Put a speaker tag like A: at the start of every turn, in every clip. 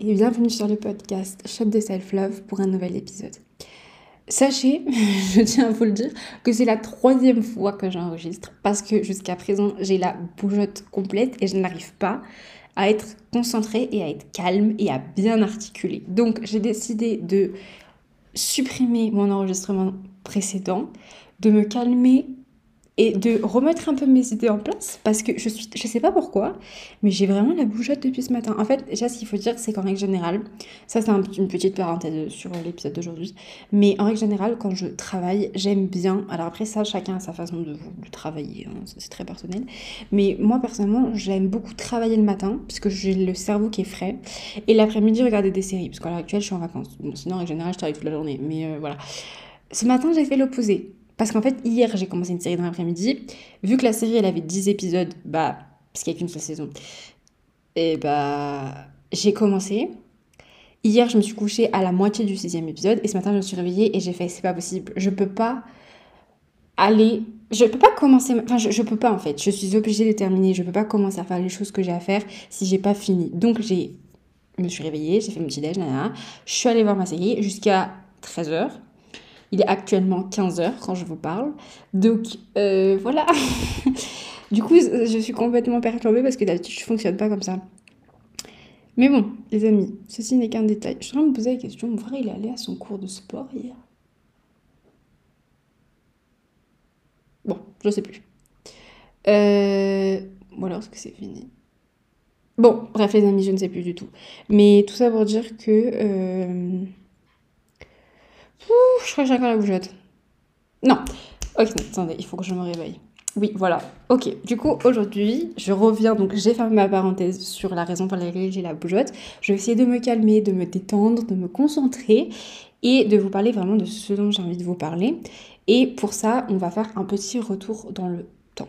A: et bienvenue sur le podcast Shop de Self Love pour un nouvel épisode. Sachez, je tiens à vous le dire, que c'est la troisième fois que j'enregistre parce que jusqu'à présent j'ai la bougeotte complète et je n'arrive pas à être concentrée et à être calme et à bien articuler. Donc j'ai décidé de supprimer mon enregistrement précédent, de me calmer et de remettre un peu mes idées en place parce que je suis je sais pas pourquoi mais j'ai vraiment la bougeotte depuis ce matin. En fait déjà ce qu'il faut dire c'est qu'en règle générale ça c'est une petite parenthèse sur l'épisode d'aujourd'hui mais en règle générale quand je travaille j'aime bien alors après ça chacun a sa façon de, travailler hein, c'est très personnel mais moi personnellement j'aime beaucoup travailler le matin puisque j'ai le cerveau qui est frais et l'après-midi regarder des séries parce qu'à l'heure actuelle je suis en vacances. Sinon en règle générale je travaille toute la journée mais euh, voilà. Ce matin j'ai fait l'opposé parce qu'en fait, hier, j'ai commencé une série dans l'après-midi. Vu que la série, elle avait 10 épisodes, bah, parce qu'il n'y a qu'une seule saison, et bah, j'ai commencé. Hier, je me suis couchée à la moitié du sixième épisode, et ce matin, je me suis réveillée et j'ai fait, c'est pas possible, je peux pas aller, je peux pas commencer, enfin, je, je peux pas en fait, je suis obligée de terminer, je peux pas commencer à faire les choses que j'ai à faire si j'ai pas fini. Donc, j'ai, je me suis réveillée, j'ai fait mon petit déj, je suis allée voir ma série jusqu'à 13h. Il est actuellement 15h quand je vous parle. Donc euh, voilà. du coup, je suis complètement perturbée parce que d'habitude, je ne fonctionne pas comme ça. Mais bon, les amis, ceci n'est qu'un détail. Je suis de me poser la question, mon frère, il est allé à son cours de sport hier Bon, je sais plus. Euh... Ou alors, est-ce que c'est fini? Bon, bref, les amis, je ne sais plus du tout. Mais tout ça pour dire que... Euh je crois que j'ai encore la bougeotte. Non. Ok, attendez, il faut que je me réveille. Oui, voilà. Ok, du coup, aujourd'hui, je reviens, donc j'ai fermé ma parenthèse sur la raison pour laquelle j'ai la bougeotte. Je vais essayer de me calmer, de me détendre, de me concentrer et de vous parler vraiment de ce dont j'ai envie de vous parler. Et pour ça, on va faire un petit retour dans le temps.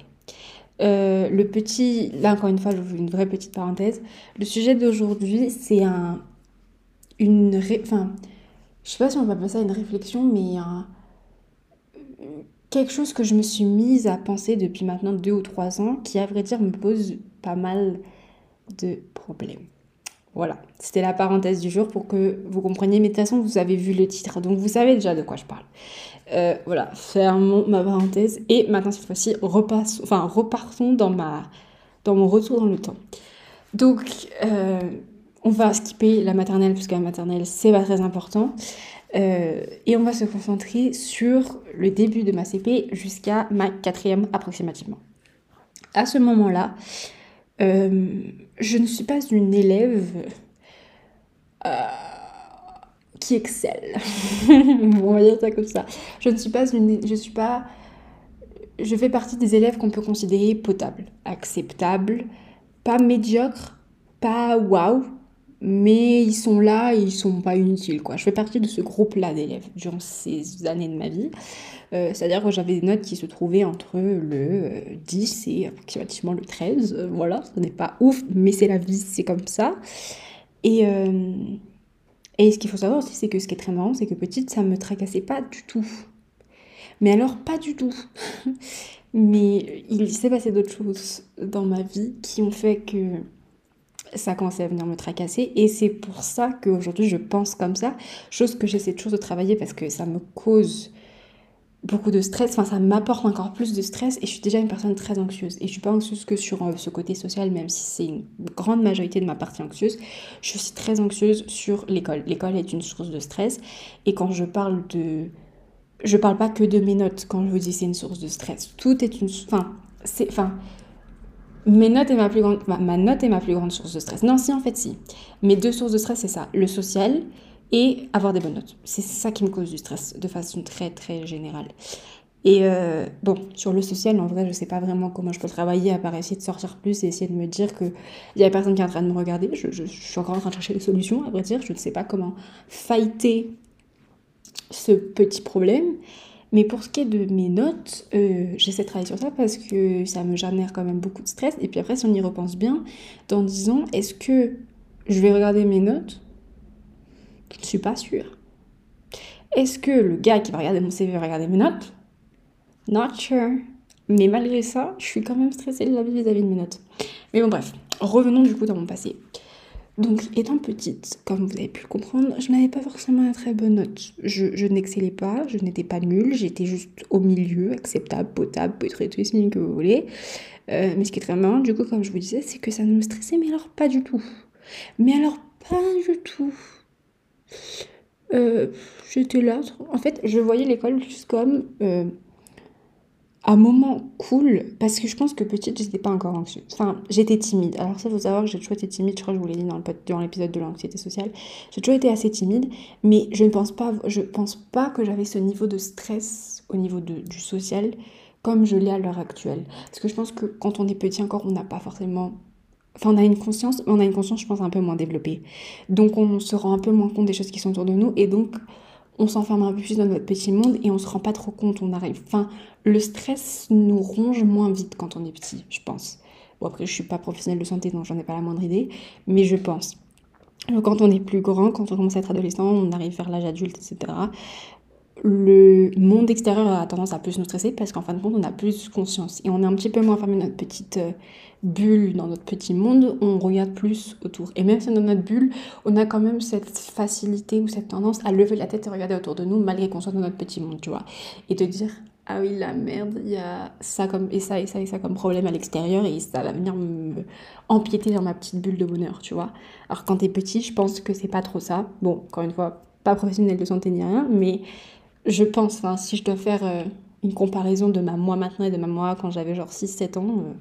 A: Euh, le petit, là encore une fois, je vous une vraie petite parenthèse. Le sujet d'aujourd'hui, c'est un, une, enfin, je sais pas si on va appeler ça une réflexion, mais quelque chose que je me suis mise à penser depuis maintenant deux ou trois ans, qui à vrai dire me pose pas mal de problèmes. Voilà, c'était la parenthèse du jour pour que vous compreniez. Mais de toute façon, vous avez vu le titre, donc vous savez déjà de quoi je parle. Euh, voilà, fermons ma parenthèse. Et maintenant, cette fois-ci, enfin, repartons dans, ma, dans mon retour dans le temps. Donc, euh, on va skipper la maternelle, puisque la maternelle, c'est pas très important. Euh, et on va se concentrer sur le début de ma CP jusqu'à ma quatrième approximativement. À ce moment-là, euh, je ne suis pas une élève euh, qui excelle. on va dire ça comme ça. Je ne suis pas une... Je suis pas... Je fais partie des élèves qu'on peut considérer potables, acceptables, pas médiocres, pas waouh, mais ils sont là et ils sont pas inutiles quoi. Je fais partie de ce groupe-là d'élèves durant ces années de ma vie. Euh, c'est-à-dire que j'avais des notes qui se trouvaient entre le 10 euh, et approximativement le 13. Euh, voilà, ce n'est pas ouf, mais c'est la vie, c'est comme ça. Et, et ce qu'il faut savoir aussi, c'est que ce qui est très marrant, c'est que petite, ça me tracassait pas du tout. Mais alors, pas du tout. mais il s'est passé d'autres choses dans ma vie qui ont fait que ça commençait à venir me tracasser. Et c'est pour ça qu'aujourd'hui je pense comme ça, chose que j'essaie toujours de travailler parce que ça me cause beaucoup de stress, enfin ça m'apporte encore plus de stress et je suis déjà une personne très anxieuse. Et je suis pas anxieuse que sur euh, ce côté social même si c'est une grande majorité de ma partie anxieuse, je suis très anxieuse sur l'école. L'école est une source de stress. Et quand je parle de je parle pas que de mes notes. Quand je vous dis c'est une source de stress. Tout est une enfin c'est enfin mes notes et ma plus grande, ma, note est ma plus grande source de stress. Non, si, en fait, si. Mes deux sources de stress, c'est ça. Le social et avoir des bonnes notes. C'est ça qui me cause du stress de façon très, très générale. Et euh, bon, sur le social, en vrai, je sais pas vraiment comment je peux travailler à part essayer de sortir plus et essayer de me dire qu'il y a personne qui est en train de me regarder. Je, je, suis encore en train de chercher des solutions, à vrai dire. Je ne sais pas comment fighter ce petit problème. Mais pour ce qui est de mes notes, euh, j'essaie de travailler sur ça parce que ça me génère quand même beaucoup de stress. Et puis après, si on y repense bien, dans 10 ans, est-ce que je vais regarder mes notes? Je ne suis pas sûre. Est-ce que le gars qui va regarder mon CV va regarder mes notes? Not sure. Mais malgré ça, je suis quand même stressée de la vie vis-à-vis de mes notes. Mais bon, bref, revenons du coup dans mon passé. Donc, étant petite, comme vous avez pu le comprendre, je n'avais pas forcément une très bonne note. Je, n'excellais pas, je n'étais pas nulle, j'étais juste au milieu, acceptable, potable, tout que vous voulez. Euh, mais ce qui est très marrant, du coup, comme je vous disais, c'est que ça ne me stressait, mais alors pas du tout. Mais alors pas du tout. Euh, j'étais là. En fait, je voyais l'école juste comme euh, un moment cool parce que je pense que petite, j'étais pas encore anxieuse. Enfin, j'étais timide. Alors ça, faut savoir que j'ai toujours été timide. Je crois que je vous l'ai dit dans, l'épisode de l'anxiété sociale. J'ai toujours été assez timide, mais je ne pense pas, je pense pas que j'avais ce niveau de stress au niveau du social comme je l'ai à l'heure actuelle. Parce que je pense que quand on est petit encore, on n'a pas forcément Enfin, on a une conscience, on a une conscience, je pense, un peu moins développée. Donc, on se rend un peu moins compte des choses qui sont autour de nous. Et donc, on s'enferme un peu plus dans notre petit monde et on se rend pas trop compte. On arrive. Enfin, le stress nous ronge moins vite quand on est petit, je pense. Bon, après, je suis pas professionnelle de santé, donc j'en ai pas la moindre idée. Mais je pense. Quand on est plus grand, quand on commence à être adolescent, on arrive vers l'âge adulte, etc le monde extérieur a tendance à plus nous stresser parce qu'en fin de compte, on a plus conscience et on est un petit peu moins fermé dans notre petite euh, bulle, dans notre petit monde, on regarde plus autour. Et même si dans notre bulle, on a quand même cette facilité ou cette tendance à lever la tête et regarder autour de nous malgré qu'on soit dans notre petit monde, tu vois. Et te dire, ah oui, la merde, il y a ça comme, et ça et ça et ça comme problème à l'extérieur et ça va venir me empiéter dans ma petite bulle de bonheur, tu vois. Alors quand t'es petit, je pense que c'est pas trop ça. Bon, encore une fois, pas professionnel de santé ni rien, mais je pense, si je dois faire euh, une comparaison de ma moi maintenant et de ma moi quand j'avais genre 6-7 ans, euh,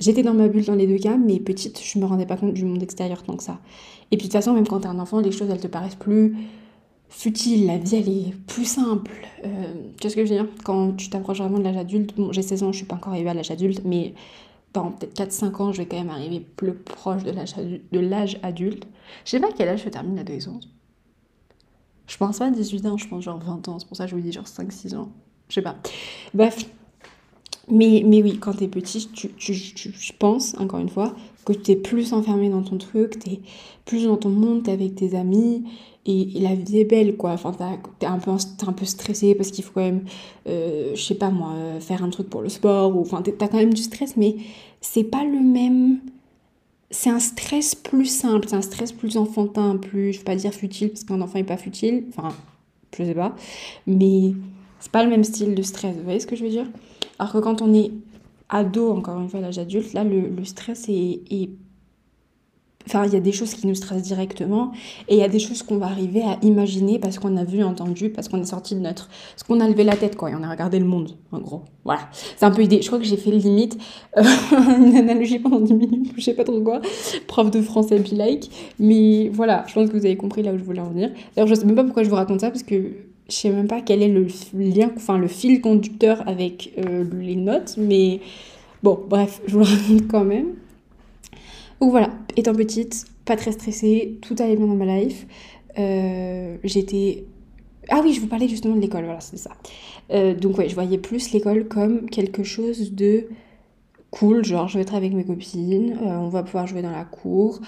A: j'étais dans ma bulle dans les deux cas, mais petite, je me rendais pas compte du monde extérieur tant que ça. Et puis de toute façon, même quand t'es un enfant, les choses, elles te paraissent plus futiles, la vie, elle est plus simple. Euh, Qu'est-ce que je veux dire? Quand tu t'approches vraiment de l'âge adulte, bon, j'ai 16 ans, je suis pas encore arrivée à l'âge adulte, mais dans peut-être 4-5 ans, je vais quand même arriver plus proche de l'âge adulte. Je sais pas à quel âge je termine l'adolescence. Je pense pas à 18 ans, je pense genre 20 ans. C'est pour ça que je vous dis genre 5-6 ans. Je sais pas. Bref. Mais, mais oui, quand t'es petit, tu, tu, tu, je pense, encore une fois, que t'es plus enfermé dans ton truc, t'es plus dans ton monde, t'es avec tes amis, et, la vie est belle, quoi. Enfin, t'es un, peu, un peu stressé parce qu'il faut quand même, euh, je sais pas moi, faire un truc pour le sport, ou enfin, t'as quand même du stress, mais c'est pas le même c'est un stress plus simple, c'est un stress plus enfantin, plus, je vais pas dire futile, parce qu'un enfant n'est pas futile, enfin, je sais pas, mais c'est pas le même style de stress, vous voyez ce que je veux dire? Alors que quand on est ado, encore une fois, à l'âge adulte, là, le, le stress est, est Enfin, il y a des choses qui nous stressent directement et il y a des choses qu'on va arriver à imaginer parce qu'on a vu, entendu, parce qu'on est sorti de notre. Parce qu'on a levé la tête, quoi, et on a regardé le monde, en gros. Voilà. C'est un peu idée. Je crois que j'ai fait limite euh, une analogie pendant 10 minutes, je sais pas trop quoi. Prof de français be like. Mais voilà, je pense que vous avez compris là où je voulais en venir. D'ailleurs, je sais même pas pourquoi je vous raconte ça parce que je sais même pas quel est le lien, enfin le fil conducteur avec euh, les notes, mais bon, bref, je vous le raconte quand même. Donc voilà, étant petite, pas très stressée, tout allait bien dans ma life. Euh, j'étais... Ah oui, je vous parlais justement de l'école, voilà, c'est ça. Euh, donc ouais, je voyais plus l'école comme quelque chose de cool, genre je vais être avec mes copines, euh, on va pouvoir jouer dans la cour.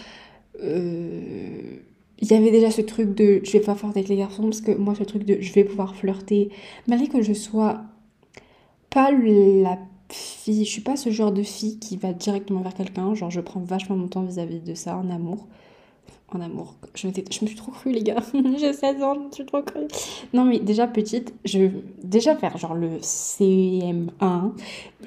A: Il y avait déjà ce truc de je vais pas flirter avec les garçons, parce que moi ce truc de je vais pouvoir flirter, malgré que je sois pas la fille, je suis pas ce genre de fille qui va directement vers quelqu'un, genre je prends vachement mon temps vis-à-vis de ça, en amour. En amour. Je, je me suis trop crue, les gars. J'ai 16 ans, je me suis trop crue. Non, mais déjà petite, je déjà faire genre le CM1,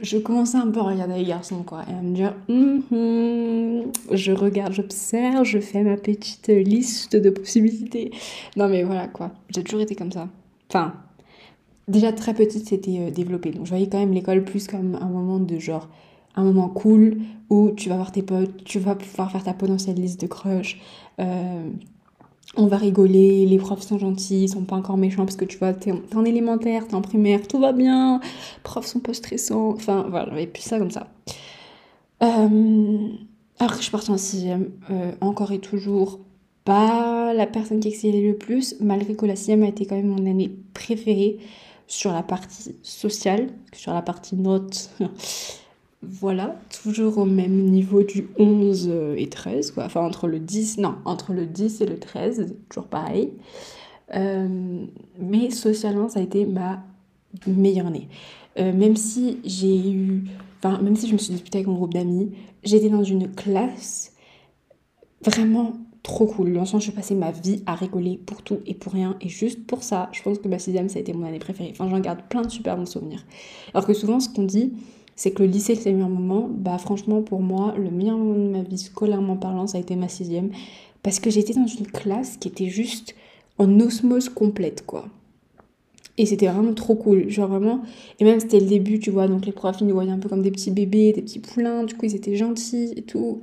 A: je commençais un peu à regarder les garçons, quoi, et à me dire, mm-hmm, je regarde, j'observe, je fais ma petite liste de possibilités. Non, mais voilà, quoi. J'ai toujours été comme ça. Enfin, déjà très petite, c'était euh, développé. Donc je voyais quand même l'école plus comme un moment de genre, un moment cool où tu vas voir tes potes, tu vas pouvoir faire ta potentielle liste de crush. Euh, on va rigoler, les profs sont gentils, ils sont pas encore méchants parce que tu vois, t'es en, élémentaire, t'es en primaire, tout va bien, profs sont pas stressants, enfin voilà, j'avais plus ça comme ça. Euh, après, je suis partie en sixième, encore et toujours pas la personne qui excellait le plus, malgré que la sixième a été quand même mon année préférée sur la partie sociale, sur la partie notes. voilà, toujours au même niveau du 11 et 13, quoi. Enfin, entre le 10, non, entre le 10 et le 13, toujours pareil. Euh, mais socialement, ça a été ma meilleure année. Euh, même si j'ai eu, enfin, même si je me suis disputée avec mon groupe d'amis, j'étais dans une classe vraiment trop cool. L'ensemble, je passais ma vie à rigoler pour tout et pour rien. Et juste pour ça, je pense que ma sixième, ça a été mon année préférée. Enfin, j'en garde plein de super bons souvenirs. Alors que souvent, ce qu'on dit, c'est que le lycée, c'est le meilleur moment. Bah, franchement, pour moi, le meilleur moment de ma vie, scolairement parlant, ça a été ma sixième. Parce que j'étais dans une classe qui était juste en osmose complète, quoi. Et c'était vraiment trop cool. Genre vraiment. Et même c'était le début, tu vois. Donc les profs, ils nous voyaient un peu comme des petits bébés, des petits poulains. Du coup, ils étaient gentils et tout.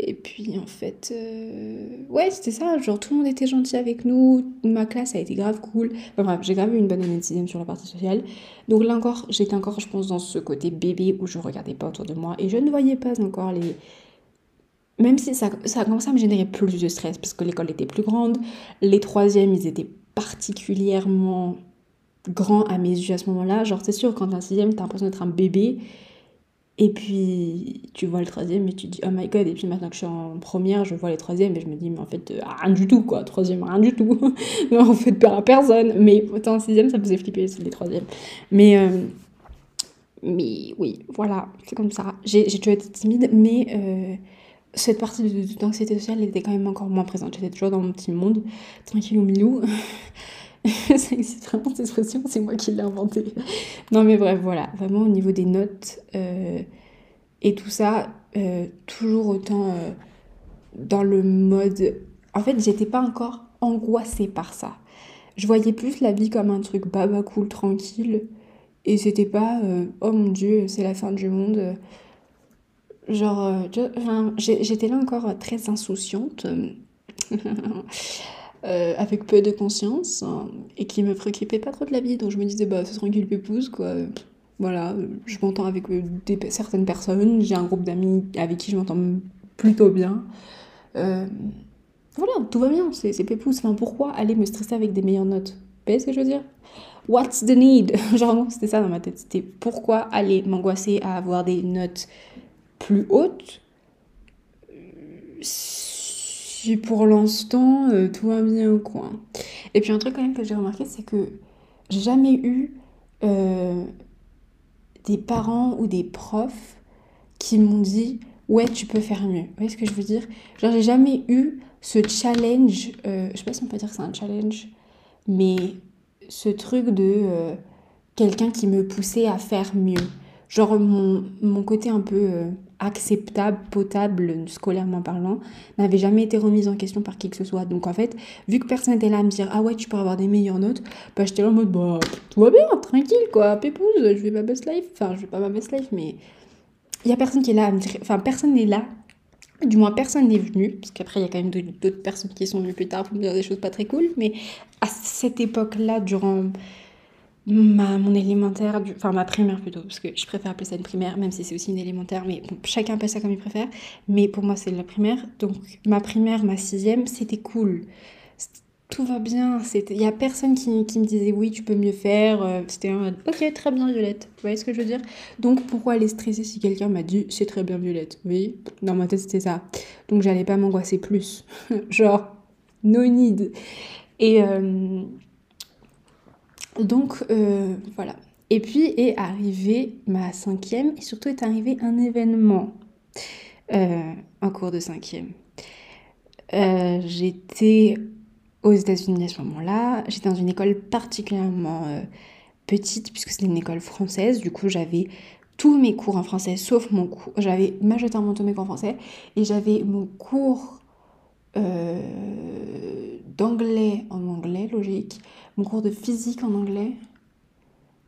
A: Et puis en fait, euh, ouais, c'était ça. Genre tout le monde était gentil avec nous. Ma classe a été grave cool. Enfin bref, j'ai grave eu une bonne année de sixième sur la partie sociale. Donc là encore, j'étais encore, je pense, dans ce côté bébé où je regardais pas autour de moi. Et je ne voyais pas encore les. Même si ça, ça a commencé à me générer plus de stress parce que l'école était plus grande. Les troisièmes, ils étaient particulièrement grands à mes yeux à ce moment-là. Genre, c'est sûr, quand t'es un sixième, t'as l'impression d'être un bébé. Et puis, tu vois le troisième et tu dis, oh my god. Et puis maintenant que je suis en première, je vois les troisièmes et je me dis, mais en fait, euh, rien du tout, quoi. Troisième, rien du tout. non, en fait, peur à personne. Mais autant en sixième, ça me faisait flipper, les troisièmes. Mais, euh, mais oui, voilà, c'est comme ça. J'ai toujours été timide, mais euh, cette partie d'anxiété sociale était quand même encore moins présente. J'étais toujours dans mon petit monde, tranquille au milieu. ça existe vraiment cette expression, c'est moi qui l'ai inventée. Non mais bref, voilà, vraiment au niveau des notes euh, et tout ça, euh, toujours autant euh, dans le mode... En fait, j'étais pas encore angoissée par ça. Je voyais plus la vie comme un truc baba cool, tranquille. Et c'était pas, oh mon dieu, c'est la fin du monde. Genre, j'étais là encore très insouciante. Euh, avec peu de conscience hein, et qui me préoccupait pas trop de la vie. Donc je me disais, bah, c'est tranquille, pépouse, quoi. Voilà, je m'entends avec euh, certaines personnes, j'ai un groupe d'amis avec qui je m'entends plutôt bien. Euh, voilà, tout va bien, c'est pépouse. Enfin, pourquoi aller me stresser avec des meilleures notes? Vous voyez ce que je veux dire? What's the need? Genre, c'était ça dans ma tête. C'était pourquoi aller m'angoisser à avoir des notes plus hautes? Pour l'instant, euh, tout va bien, quoi. Et puis un truc quand même que j'ai remarqué, c'est que j'ai jamais eu euh, des parents ou des profs qui m'ont dit ouais tu peux faire mieux. Vous voyez ce que je veux dire? Genre j'ai jamais eu ce challenge, euh, je sais pas si on peut dire que c'est un challenge, mais ce truc de quelqu'un qui me poussait à faire mieux. Genre mon, mon côté un peu acceptable, potable, scolairement parlant, n'avait jamais été remise en question par qui que ce soit. Donc en fait, vu que personne n'était là à me dire ah ouais tu peux avoir des meilleures notes, bah j'étais là en mode bah tout va bien, tranquille quoi, pépouse, je vais ma best life, enfin je vais pas ma best life mais il y a personne qui est là à me dire, enfin personne n'est là, du moins personne n'est venu, parce qu'après il y a quand même d'autres personnes qui sont venues plus tard pour me dire des choses pas très cool, mais à cette époque-là, durant ma, mon élémentaire, du, enfin ma primaire plutôt, parce que je préfère appeler ça une primaire, même si c'est aussi une élémentaire, mais chacun appelle ça comme il préfère. Mais pour moi, c'est la primaire. Donc ma primaire, ma sixième, c'était cool. Tout va bien. Il n'y a personne qui, qui, me disait oui, tu peux mieux faire. Euh, c'était un ok, très bien, Violette. Vous voyez ce que je veux dire? Donc pourquoi aller stresser si quelqu'un m'a dit c'est très bien, Violette? Oui, dans ma tête, c'était ça. Donc j'allais pas m'angoisser plus. Genre, no need. Et. Euh, donc euh, voilà. Et puis est arrivée ma cinquième et surtout est arrivé un événement euh, en cours de cinquième. Euh, j'étais aux États-Unis à ce moment-là. J'étais dans une école particulièrement petite puisque c'était une école française. Du coup, j'avais tous mes cours en français sauf mon cours. J'avais majoritairement tous mes cours en français et j'avais mon cours d'anglais en anglais, logique, mon cours de physique en anglais.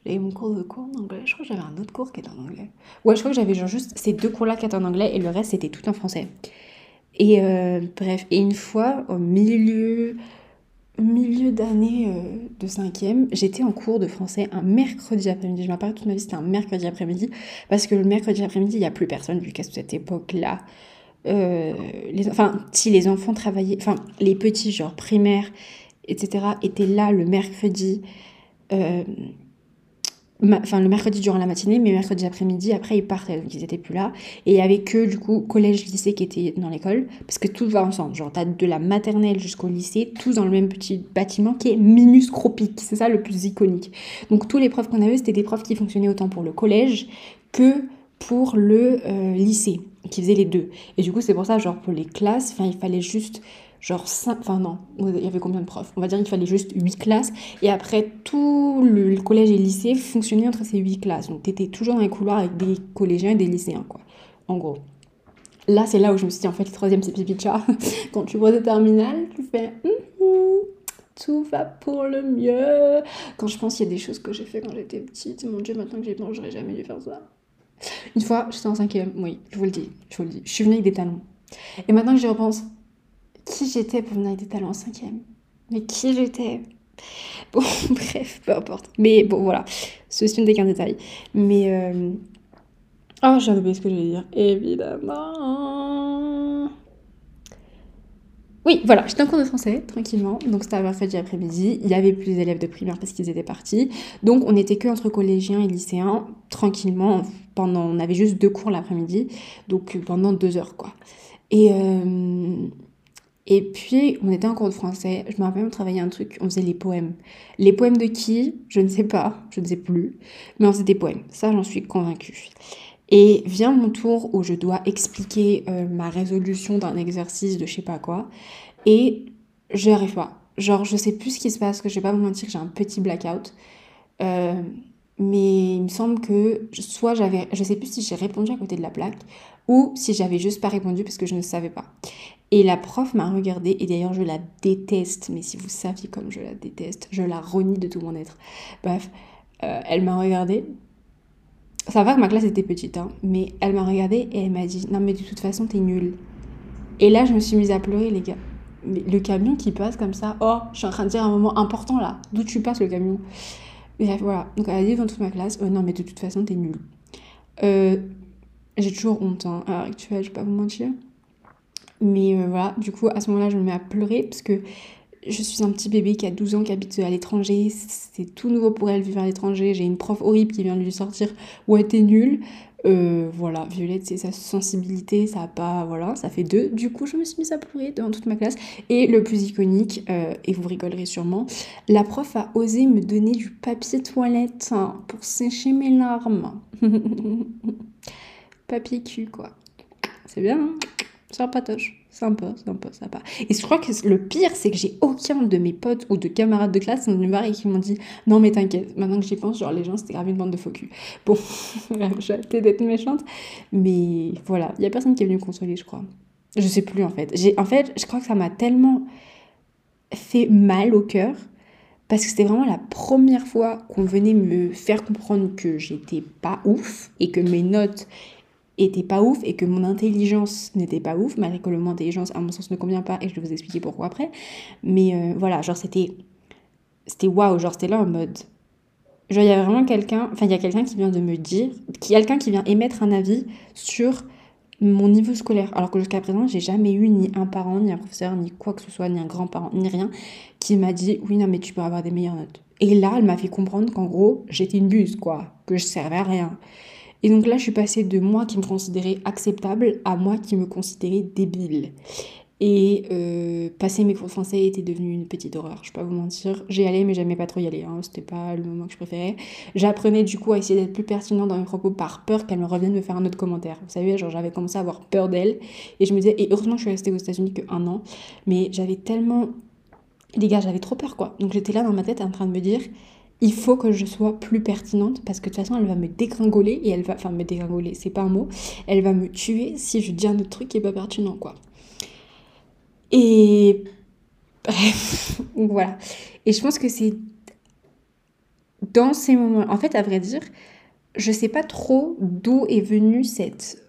A: J'avais mon cours de cours en anglais. Je crois que j'avais un autre cours qui était en anglais. Ouais, je crois que j'avais genre juste ces deux cours-là qui étaient en anglais et le reste c'était tout en français. Et euh, bref, et une fois au milieu, d'année euh, de cinquième, j'étais en cours de français un mercredi après-midi. Je m'appelle toute ma vie, c'était un mercredi après-midi parce que le mercredi après-midi, il n'y a plus personne vu qu'à cette époque-là, euh, les, enfin, si les enfants travaillaient, enfin, les petits, genre primaires, etc., étaient là le mercredi, euh, enfin, le mercredi durant la matinée, mais mercredi après-midi, après, ils partaient, donc ils étaient plus là. Et il y avait que, du coup, collège, lycée qui étaient dans l'école, parce que tout va ensemble. Genre, t'as de la maternelle jusqu'au lycée, tous dans le même petit bâtiment qui est minuscropique. C'est ça le plus iconique. Donc, tous les profs qu'on avait, c'était des profs qui fonctionnaient autant pour le collège que pour le euh, lycée, qui faisait les deux. Et du coup, c'est pour ça, genre, pour les classes, il fallait juste genre 5, enfin non, il y avait combien de profs? On va dire qu'il fallait juste 8 classes, et après tout le, collège et le lycée fonctionnait entre ces 8 classes. Donc tu étais toujours dans les couloirs avec des collégiens et des lycéens, quoi, en gros. Là, c'est là où je me suis dit, en fait, le troisième, c'est pipi chat. Quand tu vois des terminales, tu fais mm-hmm, tout va pour le mieux. Quand je pense qu'il y a des choses que j'ai fait quand j'étais petite, mon Dieu, maintenant que j'ai je j'aurais jamais dû faire ça. Une fois, j'étais en cinquième, oui, je vous le dis, je vous le dis. Je suis venue avec des talons. Et maintenant que j'y repense, qui j'étais pour venir avec des talons en cinquième? Mais qui j'étais? Bon, bref, peu importe. Mais bon, voilà. Ceci n'est qu'un détail. Mais. Euh... Oh, j'ai oublié ce que je dire. Évidemment. Oui, voilà, j'étais en cours de français, tranquillement. Donc c'était à mercredi après-midi. Il y avait plus d'élèves de primaire parce qu'ils étaient partis. Donc on n'était que entre collégiens et lycéens, tranquillement. Pendant, on avait juste deux cours l'après-midi. Donc pendant deux heures, quoi. Et. Euh et puis, on était en cours de français. Je me rappelle, on travaillait un truc, on faisait les poèmes. Les poèmes de qui? Je ne sais pas, je ne sais plus. Mais on faisait des poèmes. Ça, j'en suis convaincue. Et vient mon tour où je dois expliquer euh, ma résolution d'un exercice de je sais pas quoi. Et je arrive pas. Genre, je sais plus ce qui se passe, que je vais pas vous mentir, j'ai un petit blackout. Euh, mais il me semble que soit j'avais, je sais plus si j'ai répondu à côté de la plaque ou si j'avais juste pas répondu parce que je ne savais pas. Et la prof m'a regardée, et d'ailleurs je la déteste, mais si vous saviez comme je la déteste, je la renie de tout mon être. Bref, euh, elle m'a regardée. Ça va que ma classe était petite, hein, mais elle m'a regardée et elle m'a dit Non, mais de toute façon, t'es nulle. Et là, je me suis mise à pleurer, les gars. Mais le camion qui passe comme ça, oh, je suis en train de dire un moment important là. D'où tu passes le camion? Bref, voilà. Donc elle a dit devant toute ma classe oh, Non, mais de toute façon, t'es nulle. Euh, j'ai toujours honte hein, à l'heure actuelle, je vais pas vous mentir. Mais euh, voilà, du coup, à ce moment-là, je me mets à pleurer parce que je suis un petit bébé qui a 12 ans, qui habite à l'étranger. C'est tout nouveau pour elle vivre à l'étranger. J'ai une prof horrible qui vient de lui sortir Ouais, t'es nulle. Euh, voilà, Violette, c'est sa sensibilité, ça a pas. Voilà, ça fait deux. Du coup, je me suis mise à pleurer devant toute ma classe. Et le plus iconique, euh, et vous rigolerez sûrement, la prof a osé me donner du papier toilette hein, pour sécher mes larmes. papier cul, quoi. C'est bien, hein? Sympatoche. Sympa, sympa, sympa. Et je crois que le pire, c'est que j'ai aucun de mes potes ou de camarades de classe voir et qui m'ont dit Non, mais t'inquiète, maintenant que j'y pense, genre les gens, c'était grave une bande de faux cul. Bon, j'ai arrêté d'être méchante, mais voilà, il y a personne qui est venu consoler, je crois. Je sais plus en fait. En fait, je crois que ça m'a tellement fait mal au cœur parce que c'était vraiment la première fois qu'on venait me faire comprendre que j'étais pas ouf et que mes notes était pas ouf et que mon intelligence n'était pas ouf, malgré que le mot intelligence, à mon sens, ne convient pas et je vais vous expliquer pourquoi après. Mais euh, voilà, genre c'était. C'était waouh, genre c'était là en mode. Genre il y a vraiment quelqu'un. Enfin, il y a quelqu'un qui vient de me dire. Quelqu'un qui vient émettre un avis sur mon niveau scolaire. Alors que jusqu'à présent, j'ai jamais eu ni un parent, ni un professeur, ni quoi que ce soit, ni un grand-parent, ni rien, qui m'a dit oui, non, mais tu peux avoir des meilleures notes. Et là, elle m'a fait comprendre qu'en gros, j'étais une buse, quoi, que je servais à rien. Et donc là, je suis passée de moi qui me considérais acceptable à moi qui me considérais débile. Et euh, passer mes cours français était devenu une petite horreur, je vais pas vous mentir. J'y allais, mais j'aimais pas trop y aller, hein. c'était pas le moment que je préférais. J'apprenais du coup à essayer d'être plus pertinent dans mes propos par peur qu'elle me revienne me faire un autre commentaire. Vous savez, genre j'avais commencé à avoir peur d'elle. Et je me disais, et heureusement je suis restée aux États-Unis que un an, mais j'avais tellement. Les gars, j'avais trop peur quoi. Donc j'étais là dans ma tête en train de me dire, il faut que je sois plus pertinente parce que de toute façon elle va me dégringoler et elle va enfin me dégringoler c'est pas un mot. Elle va me tuer si je dis un autre truc qui est pas pertinent quoi. Et bref voilà. Et je pense que c'est dans ces moments en fait à vrai dire je sais pas trop d'où est venue cette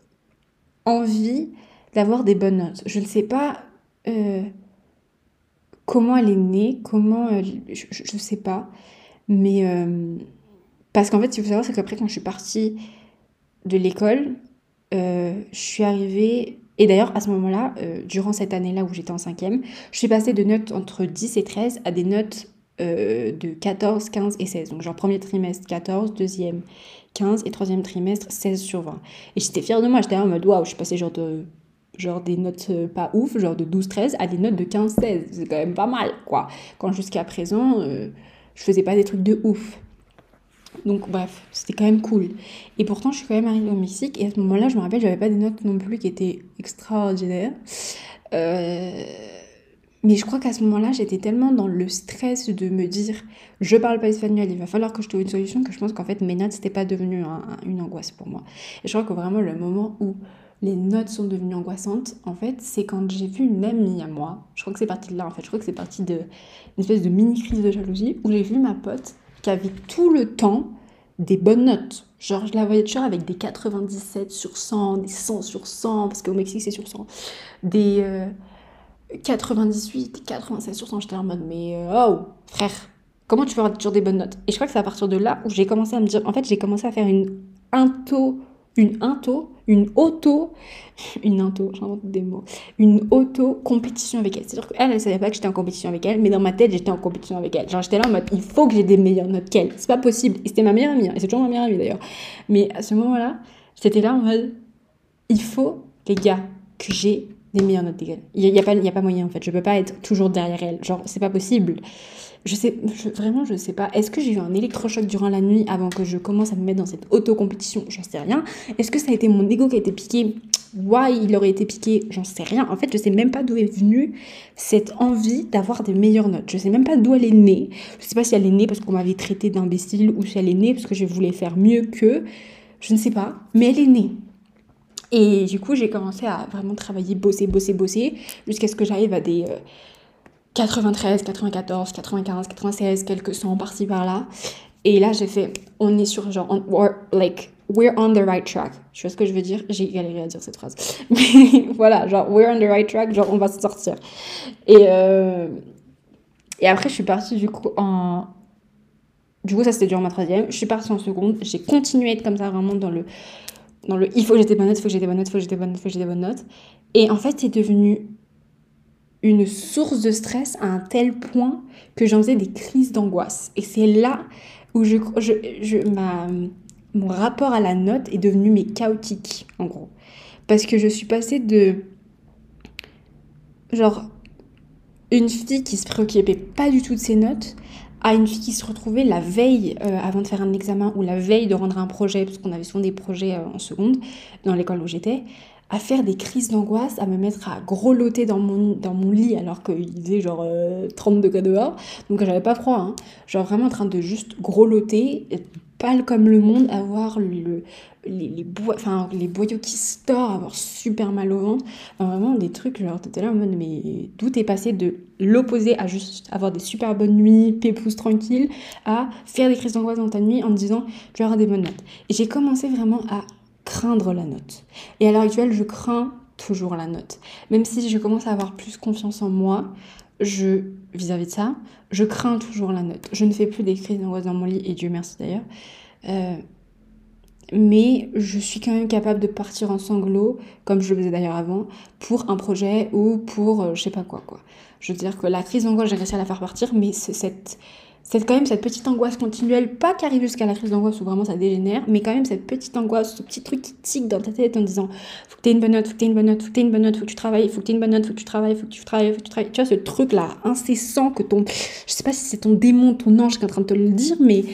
A: envie d'avoir des bonnes notes. Je ne sais pas euh, comment elle est née comment je, je, sais pas mais euh, parce qu'en fait, ce qu'il faut savoir, c'est qu'après, quand je suis partie de l'école, euh, je suis arrivée. Et d'ailleurs, à ce moment-là, euh, durant cette année-là où j'étais en cinquième, je suis passée de notes entre 10 et 13 à des notes de 14, 15 et 16. Donc, genre, premier trimestre 14, deuxième 15 et troisième trimestre 16 sur 20. Et j'étais fière de moi, j'étais en mode waouh, je suis passée genre de genre des notes pas ouf, genre de 12-13 à des notes de 15-16. C'est quand même pas mal, quoi. Quand jusqu'à présent, je faisais pas des trucs de ouf. Donc bref, c'était quand même cool. Et pourtant, je suis quand même arrivée au Mexique et à ce moment-là, je me rappelle, j'avais pas des notes non plus qui étaient extraordinaires. Euh, mais je crois qu'à ce moment-là, j'étais tellement dans le stress de me dire je parle pas espagnol, il va falloir que je trouve une solution que je pense qu'en fait mes notes c'était pas devenu une angoisse pour moi. Et je crois que vraiment le moment où les notes sont devenues angoissantes, en fait, c'est quand j'ai vu une amie à moi. Je crois que c'est parti de là, en fait. Je crois que c'est parti d'une espèce de mini crise de jalousie où j'ai vu ma pote qui avait tout le temps des bonnes notes. Genre, je la voyais toujours avec des 97 sur 100, des 100 sur 100, parce qu'au Mexique, c'est sur 100. Des 98, des 96 sur 100. J'étais en mode, mais euh, oh, frère, comment tu feras toujours des bonnes notes? Et je crois que c'est à partir de là où j'ai commencé à me dire, en fait, j'ai commencé à faire une into une into, une auto, une into, j'invente des mots, une auto-compétition avec elle. C'est-à-dire qu'elle, elle savait pas que j'étais en compétition avec elle, mais dans ma tête, j'étais en compétition avec elle. Genre, j'étais là en mode, il faut que j'ai des meilleures notes qu'elle. C'est pas possible. Et c'était ma meilleure amie, hein. et c'est toujours ma meilleure amie d'ailleurs. Mais à ce moment-là, j'étais là en mode, il faut, les gars, que j'ai des meilleures notes qu'elle. Il n'y a, pas, a pas moyen en fait. Je peux pas être toujours derrière elle. Genre, c'est pas possible. Je sais, vraiment, je sais pas. Est-ce que j'ai eu un électrochoc durant la nuit avant que je commence à me mettre dans cette auto-compétition? J'en sais rien. Est-ce que ça a été mon ego qui a été piqué? Why il aurait été piqué? J'en sais rien. En fait, je sais même pas d'où est venue cette envie d'avoir des meilleures notes. Je sais même pas d'où elle est née. Je sais pas si elle est née parce qu'on m'avait traité d'imbécile ou si elle est née parce que je voulais faire mieux que. Je ne sais pas. Mais elle est née. Et du coup, j'ai commencé à vraiment travailler, bosser, bosser, bosser, jusqu'à ce que j'arrive à des, euh, 93, 94, 95, 96, quelques cents par-ci par-là. Et là, j'ai fait, on est sur genre, on, like, we're on the right track. Tu vois ce que je veux dire? J'ai galéré à dire cette phrase. Mais voilà, genre, we're on the right track, genre, on va se sortir. Et, euh, et après, je suis partie du coup en. Du coup, ça c'était durant ma troisième. Je suis partie en seconde. J'ai continué à être comme ça, vraiment dans le. Dans le il faut que j'ai des bonnes notes, il faut que j'ai des bonnes notes, il faut que j'ai des bonnes notes, il faut que j'ai des bonnes notes. Et en fait, c'est devenu une source de stress à un tel point que j'en faisais des crises d'angoisse. Et c'est là où je, je, je mon rapport à la note est devenu mais chaotique, en gros. Parce que je suis passée de genre une fille qui se préoccupait pas du tout de ses notes à une fille qui se retrouvait la veille euh, avant de faire un examen ou la veille de rendre un projet, parce qu'on avait souvent des projets euh, en seconde dans l'école où j'étais, à faire des crises d'angoisse, à me mettre à grelotter dans mon, dans mon lit alors qu'il faisait genre 30 euh, degrés dehors. Donc j'avais pas froid, hein. Genre vraiment en train de juste grelotter, pâle comme le monde, avoir le, les, les, enfin, les boyaux qui se avoir super mal au ventre. vraiment des trucs, genre t'étais là en mode mais d'où t'es passé de l'opposé à juste avoir des super bonnes nuits, pépouze tranquille, à faire des crises d'angoisse dans ta nuit en te disant tu auras des bonnes notes. Et j'ai commencé vraiment à craindre la note. Et à l'heure actuelle, je crains toujours la note. Même si je commence à avoir plus confiance en moi, je vis-à-vis de ça, je crains toujours la note. Je ne fais plus des crises d'angoisse dans mon lit, et Dieu merci d'ailleurs. Euh, mais je suis quand même capable de partir en sanglots, comme je le faisais d'ailleurs avant, pour un projet ou pour euh, je sais pas quoi quoi. Je veux dire que la crise d'angoisse, j'ai réussi à la faire partir, mais cette c'est quand même cette petite angoisse continuelle, pas qui arrive jusqu'à la crise d'angoisse où vraiment ça dégénère, mais quand même cette petite angoisse, ce petit truc qui tique dans ta tête en disant faut que tu aies une bonne note, faut que tu aies une bonne note, faut que tu aies une bonne note, faut que tu travailles, faut que tu aies une bonne note, faut que tu travailles, faut que tu travailles, faut que tu travailles. Tu vois, ce truc là incessant que ton, je sais pas si c'est ton démon, ton ange qui est en train de te le dire, mais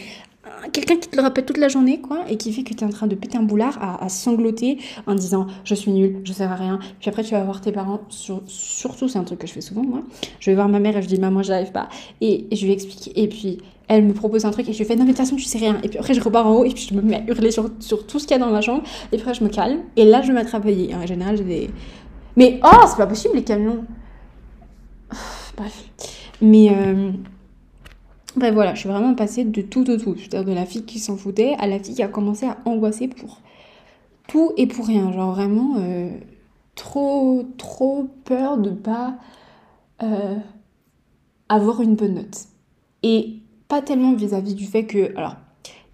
A: quelqu'un qui te le répète toute la journée, quoi, et qui fait que tu es en train de péter un boulard à, sangloter en disant je suis nulle, je sers à rien. Puis après, tu vas voir tes parents, sur, surtout, c'est un truc que je fais souvent, moi. Je vais voir ma mère et je dis maman, j'arrive pas. Et, je lui explique, et puis elle me propose un truc et je lui fais non, mais de toute façon, tu sais rien. Et puis après, je repars en haut et puis je me mets à hurler sur, sur tout ce qu'il y a dans ma chambre. Et puis après, je me calme, et là, je me mets à travailler. En général, j'ai des. Mais oh, c'est pas possible, les camions. Bref. Mais. Euh, Bref, voilà, je suis vraiment passée de tout au tout. C'est-à-dire de la fille qui s'en foutait à la fille qui a commencé à angoisser pour tout et pour rien. Genre vraiment euh, trop, trop peur de pas euh, avoir une bonne note. Et pas tellement vis-à-vis du fait que. Alors,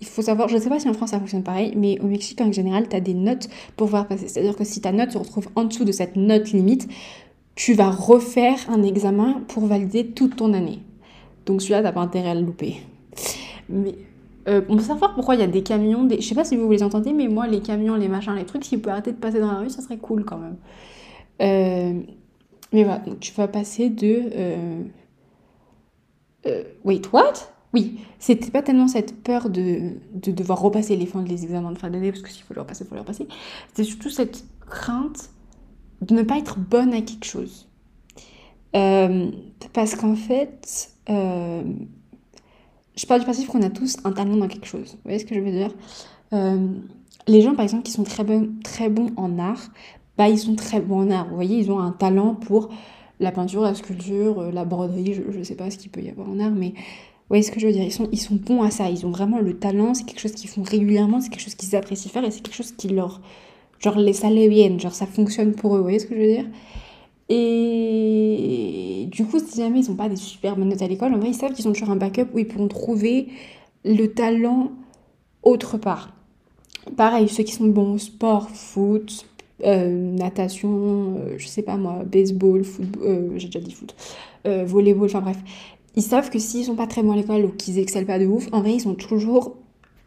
A: il faut savoir, je ne sais pas si en France ça fonctionne pareil, mais au Mexique en général, tu as des notes pour pouvoir passer. C'est-à-dire que si ta note se retrouve en dessous de cette note limite, tu vas refaire un examen pour valider toute ton année. Donc celui-là, t'as pas intérêt à le louper. Mais euh, on peut savoir pourquoi il y a des camions, des... je sais pas si vous les entendez, mais moi, les camions, les machins, les trucs, si vous pouvez arrêter de passer dans la rue, ça serait cool quand même. Euh, mais voilà, donc tu vas passer de... Euh, wait, what? Oui, c'était pas tellement cette peur de, de devoir repasser les fins des examens de fin d'année, parce que s'il faut le repasser, il faut le repasser. C'était surtout cette crainte de ne pas être bonne à quelque chose. Parce qu'en fait, euh, je parle du principe qu'on a tous un talent dans quelque chose. Vous voyez ce que je veux dire? Euh, Les gens, par exemple, qui sont très, bons, en art, bah, ils sont très bons en art. Vous voyez, ils ont un talent pour la peinture, la sculpture, la broderie, je ne sais pas ce qu'il peut y avoir en art, mais vous voyez ce que je veux dire? Ils sont, bons à ça, ils ont vraiment le talent, c'est quelque chose qu'ils font régulièrement, c'est quelque chose qu'ils apprécient faire et c'est quelque chose qui leur... Genre, ça les vient, genre ça fonctionne pour eux, vous voyez ce que je veux dire? Et si jamais ils n'ont pas des super bonnes notes à l'école, en vrai, ils savent qu'ils ont toujours un backup où ils pourront trouver le talent autre part. Pareil, ceux qui sont bons au sport, foot, euh, natation, euh, je sais pas moi, baseball, football, euh, j'ai déjà dit foot, volleyball, enfin bref ils savent que s'ils sont pas très bons à l'école ou qu'ils excellent pas de ouf, en vrai, ils sont toujours,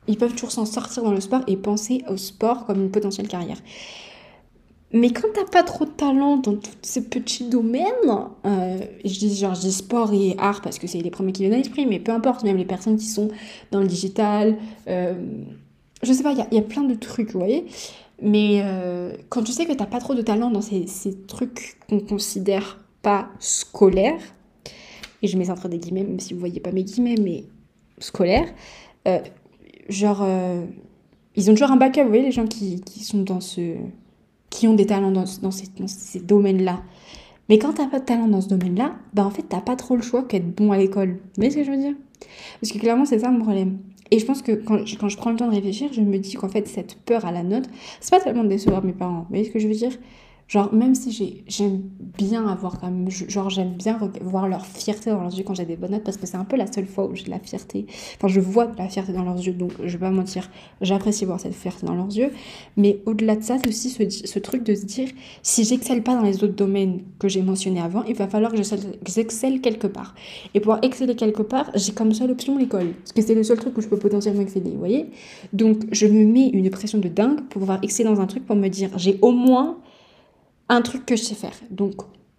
A: ils peuvent toujours s'en sortir dans le sport et penser au sport comme une potentielle carrière. Mais quand t'as pas trop de talent dans tous ces petits domaines, euh, je dis genre je sport et art parce que c'est les premiers qui viennent à l'esprit, mais peu importe, même les personnes qui sont dans le digital, euh, je sais pas, il y, a plein de trucs, vous voyez. Mais euh, quand tu sais que t'as pas trop de talent dans ces, ces trucs qu'on considère pas scolaires, et je mets entre des guillemets, même si vous voyez pas mes guillemets, mais scolaires, euh, genre, ils ont toujours un backup, vous voyez, les gens qui, qui sont dans ce... qui ont des talents dans, dans ces, domaines-là. Mais quand t'as pas de talent dans ce domaine-là, bah en fait, t'as pas trop le choix qu'être bon à l'école. Vous voyez ce que je veux dire? Parce que clairement, c'est ça mon problème. Et je pense que quand je, quand je prends le temps de réfléchir, je me dis qu'en fait, cette peur à la note, c'est pas tellement de décevoir mes parents. Vous voyez ce que je veux dire? Genre, même si j'aime bien avoir quand même, genre, j'aime bien voir leur fierté dans leurs yeux quand j'ai des bonnes notes parce que c'est un peu la seule fois où j'ai de la fierté. Enfin, je vois de la fierté dans leurs yeux, donc je vais pas mentir, j'apprécie voir cette fierté dans leurs yeux. Mais au-delà de ça, c'est aussi ce, truc de se dire, si j'excelle pas dans les autres domaines que j'ai mentionnés avant, il va falloir que j'excelle quelque part. Et pour exceller quelque part, j'ai comme seule option l'école. Parce que c'est le seul truc où je peux potentiellement exceller, vous voyez? Donc, je me mets une pression de dingue pour pouvoir exceller dans un truc pour me dire, j'ai au moins un truc que je sais faire. Donc,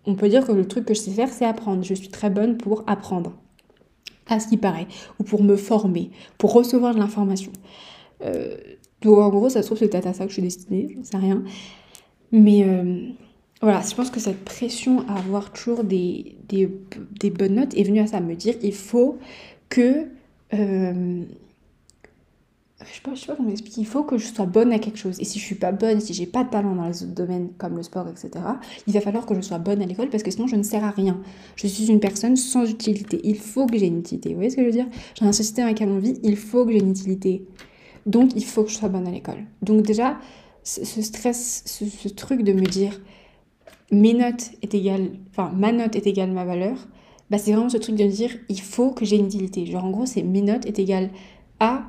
A: on peut dire que le truc que je sais faire, c'est apprendre. Je suis très bonne pour apprendre, à ce qui paraît, ou pour me former, pour recevoir de l'information. Euh, donc, en gros, ça se trouve, c'est peut-être à ça que je suis destinée, je ne sais rien. Mais euh, voilà, je pense que cette pression à avoir toujours des, des, des, bonnes notes est venue à ça, me dire il faut que. Euh, je sais pas, je sais pas comment expliquer, il faut que je sois bonne à quelque chose. Et si je suis pas bonne, si j'ai pas de talent dans les autres domaines comme le sport, etc., il va falloir que je sois bonne à l'école parce que sinon je ne sers à rien. Je suis une personne sans utilité. Il faut que j'ai une utilité. Vous voyez ce que je veux dire? Dans un société dans laquelle on vit, il faut que j'ai une utilité. Donc il faut que je sois bonne à l'école. Donc déjà, ce stress, ce, truc de me dire mes notes est égale, enfin ma note est égale ma valeur, bah c'est vraiment ce truc de me dire il faut que j'ai une utilité. Genre en gros c'est mes notes est égale à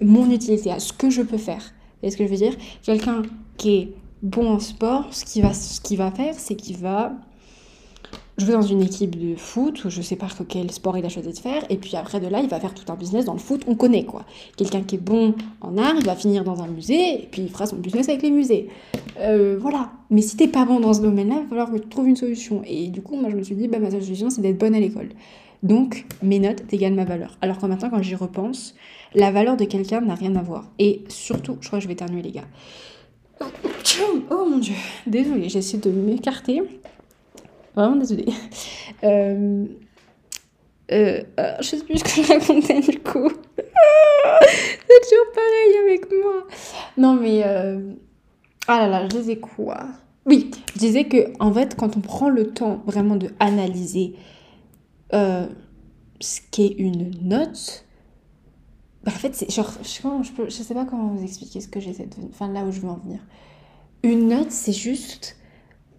A: mon utilité, à ce que je peux faire. Vous ce que je veux dire? Quelqu'un qui est bon en sport, ce qu'il va, va faire, c'est qu'il va jouer dans une équipe de foot, ou je sais pas quel sport il a choisi de faire, et puis après de là, il va faire tout un business dans le foot, on connaît quoi. Quelqu'un qui est bon en art, il va finir dans un musée, et puis il fera son business avec les musées. Euh, voilà. Mais si t'es pas bon dans ce domaine-là, il va falloir que tu trouves une solution. Et du coup, moi je me suis dit, bah ma solution c'est d'être bonne à l'école. Donc mes notes égalent ma valeur. Alors que maintenant, quand j'y repense, la valeur de quelqu'un n'a rien à voir. Et surtout, je crois que je vais éternuer les gars. Oh mon dieu, désolée, j'essaie de m'écarter. Vraiment désolée. Euh, euh, euh, je sais plus ce que je racontais du coup. C'est toujours pareil avec moi. Non mais... Ah là là, je disais quoi? Oui, je disais que en fait, quand on prend le temps vraiment de analyser ce qu'est une note, bah, en fait, c'est genre, je, je, sais pas comment vous expliquer ce que j'essaie de. Enfin, là où je veux en venir. Une note, c'est juste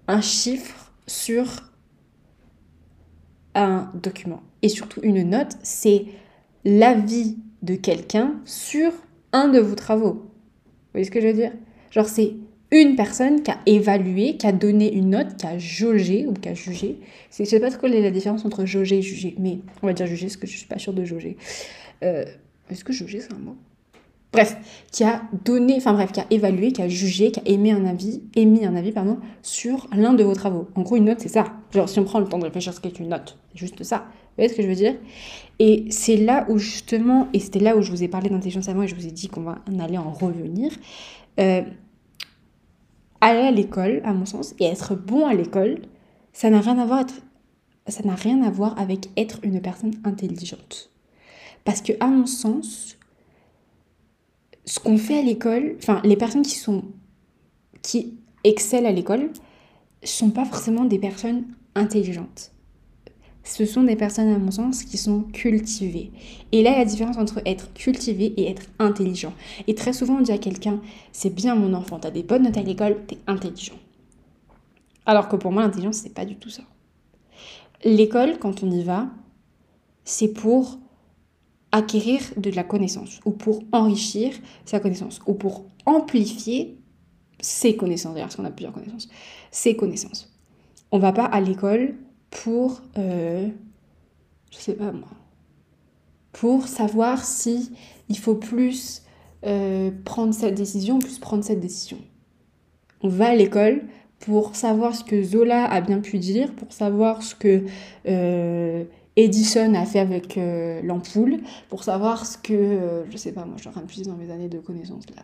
A: un chiffre sur un document. Et surtout, une note, c'est l'avis de quelqu'un sur un de vos travaux. Vous voyez ce que je veux dire? Genre, c'est une personne qui a évalué, qui a donné une note, qui a jaugé ou qui a jugé. Je sais pas quelle est la différence entre jauger et juger, mais on va dire juger parce que je suis pas sûre de jauger. Euh, est-ce que jauger, c'est un mot? Bref, qui a donné, enfin bref, qui a évalué, qui a jugé, qui a émis un avis, émis un avis pardon, sur l'un de vos travaux. En gros, une note, c'est ça. Genre, si on prend le temps de réfléchir à ce qu'est une note, c'est juste ça. Vous voyez ce que je veux dire? Et c'est là où justement, et c'était là où je vous ai parlé d'intelligence avant et je vous ai dit qu'on va en aller en revenir. Euh, aller à l'école, à mon sens, et être bon à l'école, ça n'a rien à voir ça n'a rien à voir avec être une personne intelligente. Parce que à mon sens, ce qu'on fait à l'école, enfin les personnes qui sont qui excellent à l'école sont pas forcément des personnes intelligentes. Ce sont des personnes à mon sens qui sont cultivées. Et là, il y a la différence entre être cultivé et être intelligent. Et très souvent, on dit à quelqu'un, c'est bien mon enfant, t'as des bonnes notes à l'école, t'es intelligent. Alors que pour moi, l'intelligence, c'est pas du tout ça. L'école, quand on y va, c'est pour acquérir de la connaissance ou pour enrichir sa connaissance ou pour amplifier ses connaissances, d'ailleurs, parce qu'on a plusieurs connaissances, ses connaissances. On va pas à l'école pour, euh, je sais pas moi, pour savoir si il faut plus euh, prendre cette décision, plus prendre cette décision. On va à l'école pour savoir ce que Zola a bien pu dire, pour savoir ce que euh, Edison a fait avec euh, l'ampoule, pour savoir ce que, euh, je sais pas, moi je suis dans mes années de connaissances là,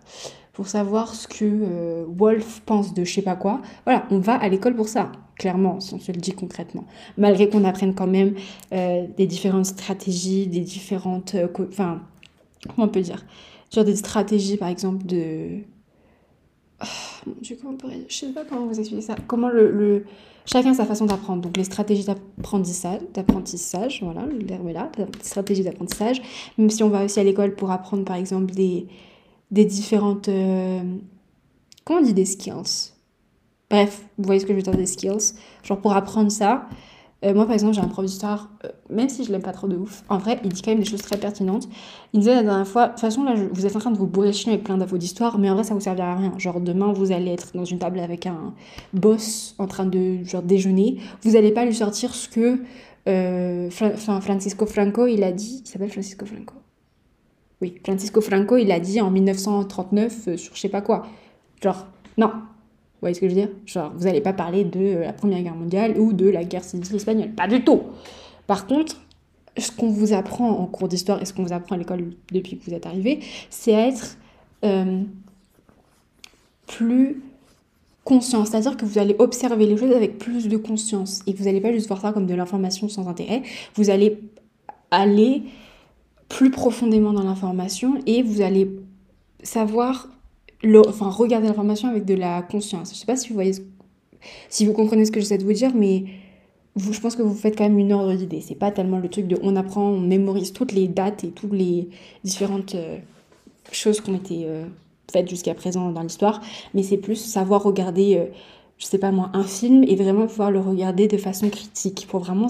A: pour savoir ce que euh, Wolf pense de je sais pas quoi. Voilà, on va à l'école pour ça, clairement, si on se le dit concrètement. Malgré qu'on apprenne quand même des différentes stratégies, des différentes. Enfin, comment on peut dire? Genre des stratégies par exemple de. Oh, mon. Je sais pas comment vous expliquer ça. Comment le Chacun sa façon d'apprendre. Donc les stratégies d'apprentissage, d'apprentissage, voilà, le verbe est là, stratégies d'apprentissage. Même si on va aussi à l'école pour apprendre par exemple des, des différentes... Euh, comment on dit des skills? Bref, vous voyez ce que je veux dire des skills. Genre pour apprendre ça, euh, moi, par exemple, j'ai un prof d'histoire, euh, même si je l'aime pas trop de ouf, en vrai, il dit quand même des choses très pertinentes. Il disait la dernière fois, de toute façon, là, vous êtes en train de vous bourrer le chien avec plein d'infos d'histoire, mais en vrai, ça vous servira à rien. Genre, demain, vous allez être dans une table avec un boss en train de genre, déjeuner. Vous allez pas lui sortir ce que euh, Francisco Franco, il a dit. Il s'appelle Francisco Franco Oui, Francisco Franco, il a dit en 1939 sur je sais pas quoi. Genre, non, vous voyez ce que je veux dire? Genre, vous n'allez pas parler de la Première Guerre mondiale ou de la guerre civile espagnole. Pas du tout Par contre, ce qu'on vous apprend en cours d'histoire et ce qu'on vous apprend à l'école depuis que vous êtes arrivé, c'est à être euh, plus conscient. C'est-à-dire que vous allez observer les choses avec plus de conscience. Et vous n'allez pas juste voir ça comme de l'information sans intérêt. Vous allez aller plus profondément dans l'information et vous allez savoir enfin, regarder l'information avec de la conscience. Je sais pas si vous voyez, si vous comprenez ce que j'essaie de vous dire, mais vous, je pense que vous faites quand même une ordre d'idée. C'est pas tellement le truc de on apprend, on mémorise toutes les dates et toutes les différentes euh, choses ont été euh, faites jusqu'à présent dans l'histoire, mais c'est plus savoir regarder. Euh, je sais pas moi, un film et vraiment pouvoir le regarder de façon critique pour vraiment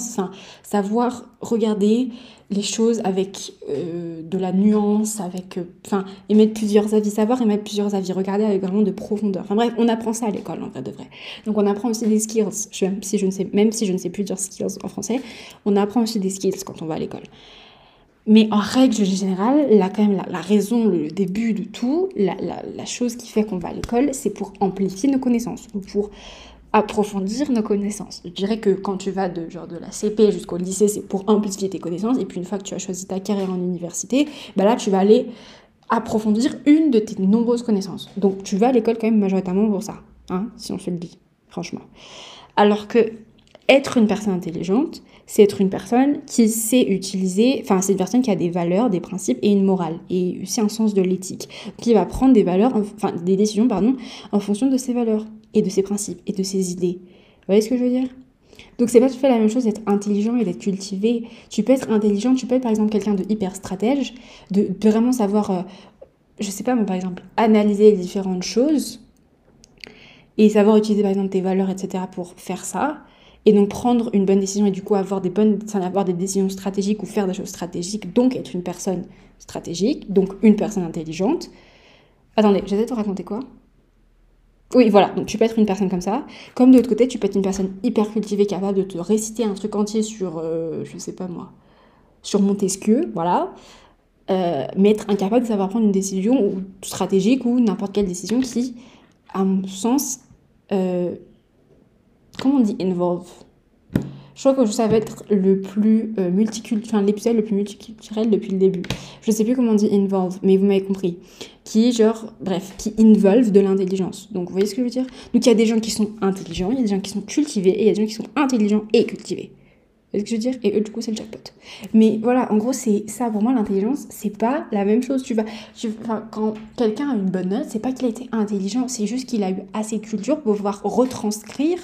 A: savoir regarder les choses avec euh, de la nuance, avec, euh, enfin, émettre plusieurs avis, savoir émettre plusieurs avis, regarder avec vraiment de profondeur. Enfin bref, on apprend ça à l'école en vrai de vrai. Donc on apprend aussi des skills, même si je ne sais, même si je ne sais plus dire skills en français, on apprend aussi des skills quand on va à l'école. Mais en règle générale, là, quand même, la, raison, le début de tout, la, la chose qui fait qu'on va à l'école, c'est pour amplifier nos connaissances ou pour approfondir nos connaissances. Je dirais que quand tu vas de, genre de la CP jusqu'au lycée, c'est pour amplifier tes connaissances. Et puis une fois que tu as choisi ta carrière en université, bah là, tu vas aller approfondir une de tes nombreuses connaissances. Donc tu vas à l'école quand même majoritairement pour ça, hein, si on se le dit, franchement. Alors que être une personne intelligente, c'est être une personne qui sait utiliser, enfin c'est une personne qui a des valeurs, des principes et une morale, et aussi un sens de l'éthique, qui va prendre des valeurs, enfin des décisions, pardon, en fonction de ses valeurs et de ses principes et de ses idées. Vous voyez ce que je veux dire? Donc c'est pas tout à fait la même chose d'être intelligent et d'être cultivé. Tu peux être intelligent, tu peux être par exemple quelqu'un de hyper stratège, de, vraiment savoir, euh, je sais pas moi par exemple, analyser les différentes choses et savoir utiliser par exemple tes valeurs, etc. pour faire ça et donc prendre une bonne décision et du coup avoir des bonnes avoir des décisions stratégiques ou faire des choses stratégiques donc être une personne stratégique donc une personne intelligente attendez j'essaie de te raconter quoi? Oui, voilà, donc tu peux être une personne comme ça. Comme de l'autre côté, tu peux être une personne hyper cultivée, capable de te réciter un truc entier sur, euh, je sais pas moi, sur Montesquieu, voilà. euh, mais être incapable de savoir prendre une décision stratégique ou n'importe quelle décision qui, à mon sens, euh, comment on dit involve je crois que ça va être le plus euh, multiculturel, l'épisode le plus multiculturel depuis le début. Je sais plus comment on dit involve, mais vous m'avez compris. Qui, genre, bref, qui involve de l'intelligence. Donc, vous voyez ce que je veux dire? Donc, il y a des gens qui sont intelligents, il y a des gens qui sont cultivés, et il y a des gens qui sont intelligents et cultivés. Vous voyez ce que je veux dire? Et eux, du coup, c'est le jackpot. Mais voilà, en gros, c'est ça pour moi, l'intelligence, c'est pas la même chose. Tu vas, quand quelqu'un a une bonne note, c'est pas qu'il a été intelligent, c'est juste qu'il a eu assez de culture pour pouvoir retranscrire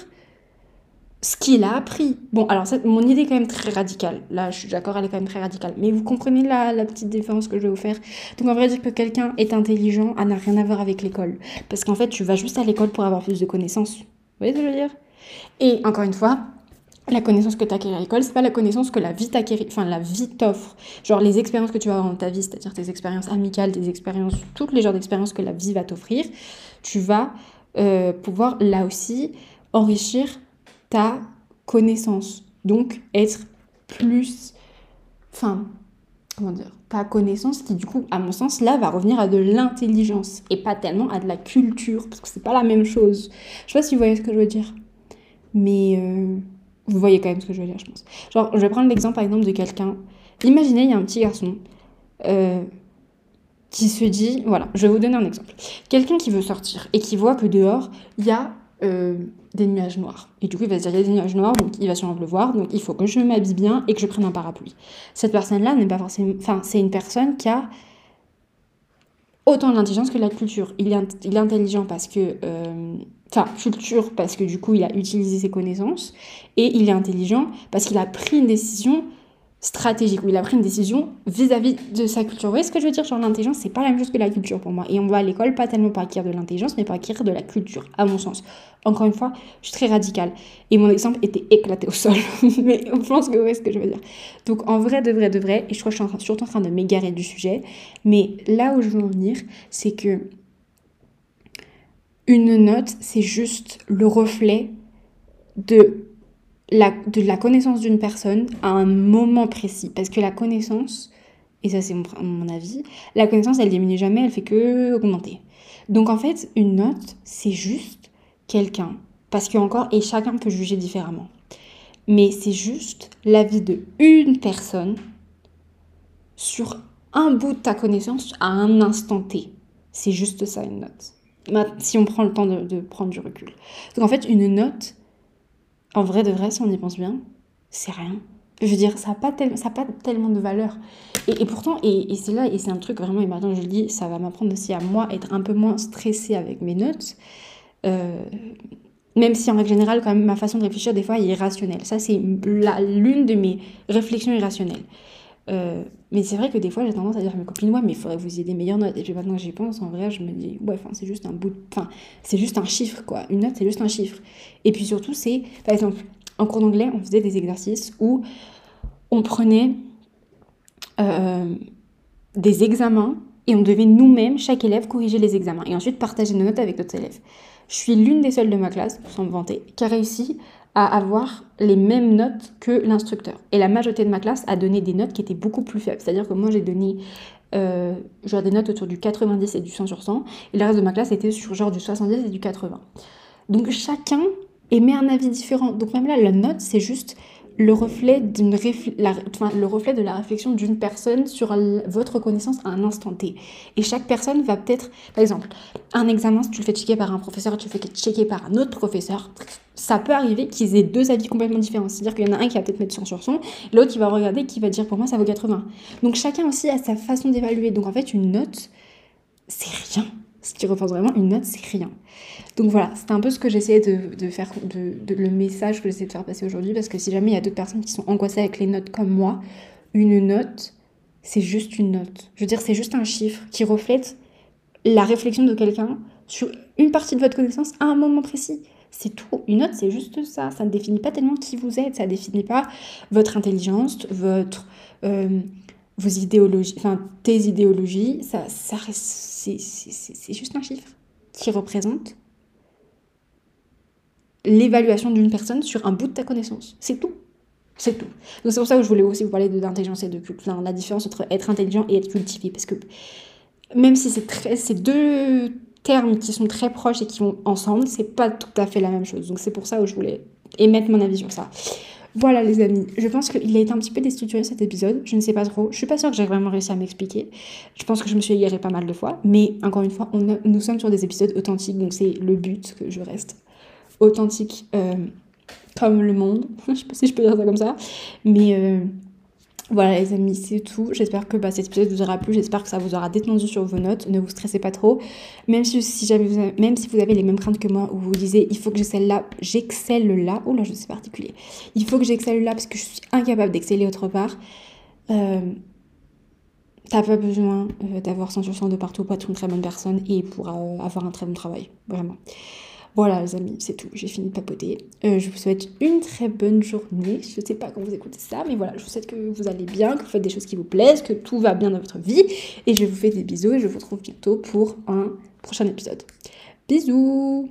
A: ce qu'il a appris. Bon, alors mon idée est quand même très radicale. Là, je suis d'accord, elle est quand même très radicale. Mais vous comprenez la, la petite différence que je vais vous faire. Donc, en vrai, dire que quelqu'un est intelligent, ça n'a rien à voir avec l'école. Parce qu'en fait, tu vas juste à l'école pour avoir plus de connaissances. Vous voyez ce que je veux dire? Et encore une fois, la connaissance que tu acquiers à l'école, c'est pas la connaissance que la vie t'acquiert, enfin la vie t'offre. Genre les expériences que tu vas avoir dans ta vie, c'est-à-dire tes expériences amicales, tes expériences, toutes les genres d'expériences que la vie va t'offrir, tu vas euh, pouvoir là aussi enrichir ta connaissance. Donc être plus, enfin, comment dire, ta connaissance qui du coup, à mon sens, là, va revenir à de l'intelligence et pas tellement à de la culture, parce que c'est pas la même chose. Je sais pas si vous voyez ce que je veux dire, mais euh, vous voyez quand même ce que je veux dire, je pense. Genre, je vais prendre l'exemple par exemple de quelqu'un. Imaginez, il y a un petit garçon. Euh, qui se dit, voilà, je vais vous donner un exemple. Quelqu'un qui veut sortir et qui voit que dehors, il y a euh, des nuages noirs. Et du coup, il va se dire, il y a des nuages noirs, donc il va sûrement le voir, donc il faut que je m'habille bien et que je prenne un parapluie. Cette personne-là n'est pas forcément... Enfin, c'est une personne qui a autant l'intelligence que la culture. Il est, il est intelligent parce que... Euh, enfin, culture parce que du coup, il a utilisé ses connaissances, et il est intelligent parce qu'il a pris une décision stratégique, où il a pris une décision vis-à-vis de sa culture. Vous voyez ce que je veux dire? Genre l'intelligence, c'est pas la même chose que la culture pour moi. Et on va à l'école pas tellement pour acquérir de l'intelligence, mais pour acquérir de la culture, à mon sens. Encore une fois, je suis très radicale. Et mon exemple était éclaté au sol. mais je pense que vous voyez ce que je veux dire. Donc en vrai, de vrai, de vrai, et je crois que je suis surtout en train de m'égarer du sujet, mais là où je veux en venir, c'est que une note, c'est juste le reflet de de la connaissance d'une personne à un moment précis. Parce que la connaissance, et ça c'est mon, avis, la connaissance elle diminue jamais, elle fait que augmenter. Donc en fait, une note, c'est juste quelqu'un. Parce que encore, et chacun peut juger différemment. Mais c'est juste l'avis de une personne sur un bout de ta connaissance à un instant T. C'est juste ça une note. Si on prend le temps de, de prendre du recul. Donc en fait, une note, en vrai de vrai, si on y pense bien, c'est rien. Je veux dire, ça n'a pas, pas tellement de valeur. Et, pourtant, et, c'est là, et c'est un truc vraiment, et maintenant je le dis, ça va m'apprendre aussi à moi être un peu moins stressée avec mes notes. Euh, même si en règle générale, quand même, ma façon de réfléchir, des fois, est irrationnelle. Ça, c'est l'une de mes réflexions irrationnelles. Euh, mais c'est vrai que des fois, j'ai tendance à dire à mes copines, ouais, mais il faudrait vous ayez des meilleures notes. Et puis maintenant que j'y pense, en vrai, je me dis, ouais, enfin, c'est juste un bout de... Enfin, c'est juste un chiffre, quoi. Une note, c'est juste un chiffre. Et puis surtout, c'est, par exemple, en cours d'anglais, on faisait des exercices où on prenait euh, des examens et on devait nous-mêmes, chaque élève, corriger les examens et ensuite partager nos notes avec d'autres élèves. Je suis l'une des seules de ma classe, sans me vanter, qui a réussi à avoir les mêmes notes que l'instructeur. Et la majorité de ma classe a donné des notes qui étaient beaucoup plus faibles. C'est-à-dire que moi, j'ai donné euh, genre des notes autour du 90 et du 100 sur 100, et le reste de ma classe était sur genre du 70 et du 80. Donc chacun émet un avis différent. Donc même là, la note, c'est juste le reflet, le reflet de la réflexion d'une personne sur votre connaissance à un instant T. Et chaque personne va peut-être, par exemple, un examen, si tu le fais checker par un professeur tu le fais checker par un autre professeur, ça peut arriver qu'ils aient deux avis complètement différents. C'est-à-dire qu'il y en a un qui va peut-être mettre 100 sur 100, l'autre qui va regarder qui va dire pour moi ça vaut 80. Donc chacun aussi a sa façon d'évaluer. Donc en fait, une note, c'est rien. Si tu repenses vraiment, une note, c'est rien. Donc voilà, c'est un peu ce que j'essayais de, faire, le message que j'essaie de faire passer aujourd'hui, parce que si jamais il y a d'autres personnes qui sont angoissées avec les notes comme moi, une note, c'est juste une note. Je veux dire, c'est juste un chiffre qui reflète la réflexion de quelqu'un sur une partie de votre connaissance à un moment précis. C'est tout. Une note, c'est juste ça. Ça ne définit pas tellement qui vous êtes. Ça ne définit pas votre intelligence, votre, euh, vos idéologies, enfin tes idéologies. Ça c'est juste un chiffre qui représente l'évaluation d'une personne sur un bout de ta connaissance. C'est tout. C'est tout. Donc c'est pour ça que je voulais aussi vous parler d'intelligence et de culte. la différence entre être intelligent et être cultivé. Parce que même si c'est deux termes qui sont très proches et qui vont ensemble, c'est pas tout à fait la même chose. Donc c'est pour ça que je voulais émettre mon avis sur ça. Voilà les amis, je pense qu'il a été un petit peu déstructuré cet épisode, je ne sais pas trop, je suis pas sûre que j'ai vraiment réussi à m'expliquer, je pense que je me suis égarée pas mal de fois, mais encore une fois, on nous sommes sur des épisodes authentiques, donc c'est le but que je reste authentique euh, comme le monde, je sais pas si je peux dire ça comme ça, mais euh, voilà les amis, c'est tout. J'espère que bah, cet épisode vous aura plu, j'espère que ça vous aura détendu sur vos notes. Ne vous stressez pas trop. Même si, si jamais vous avez, même si vous avez les mêmes craintes que moi, où vous disiez il faut que j'excelle là, j'excelle là. Oh là, je suis particulier. Il faut que j'excelle là parce que je suis incapable d'exceller autre part. Euh, T'as pas besoin euh, d'avoir 100% de partout pour être une très bonne personne et pour avoir un très bon travail. Vraiment. Voilà les amis, c'est tout, j'ai fini de papoter. Euh, je vous souhaite une très bonne journée. Je ne sais pas quand vous écoutez ça, mais voilà, je vous souhaite que vous allez bien, que vous faites des choses qui vous plaisent, que tout va bien dans votre vie. Et je vous fais des bisous et je vous retrouve bientôt pour un prochain épisode. Bisous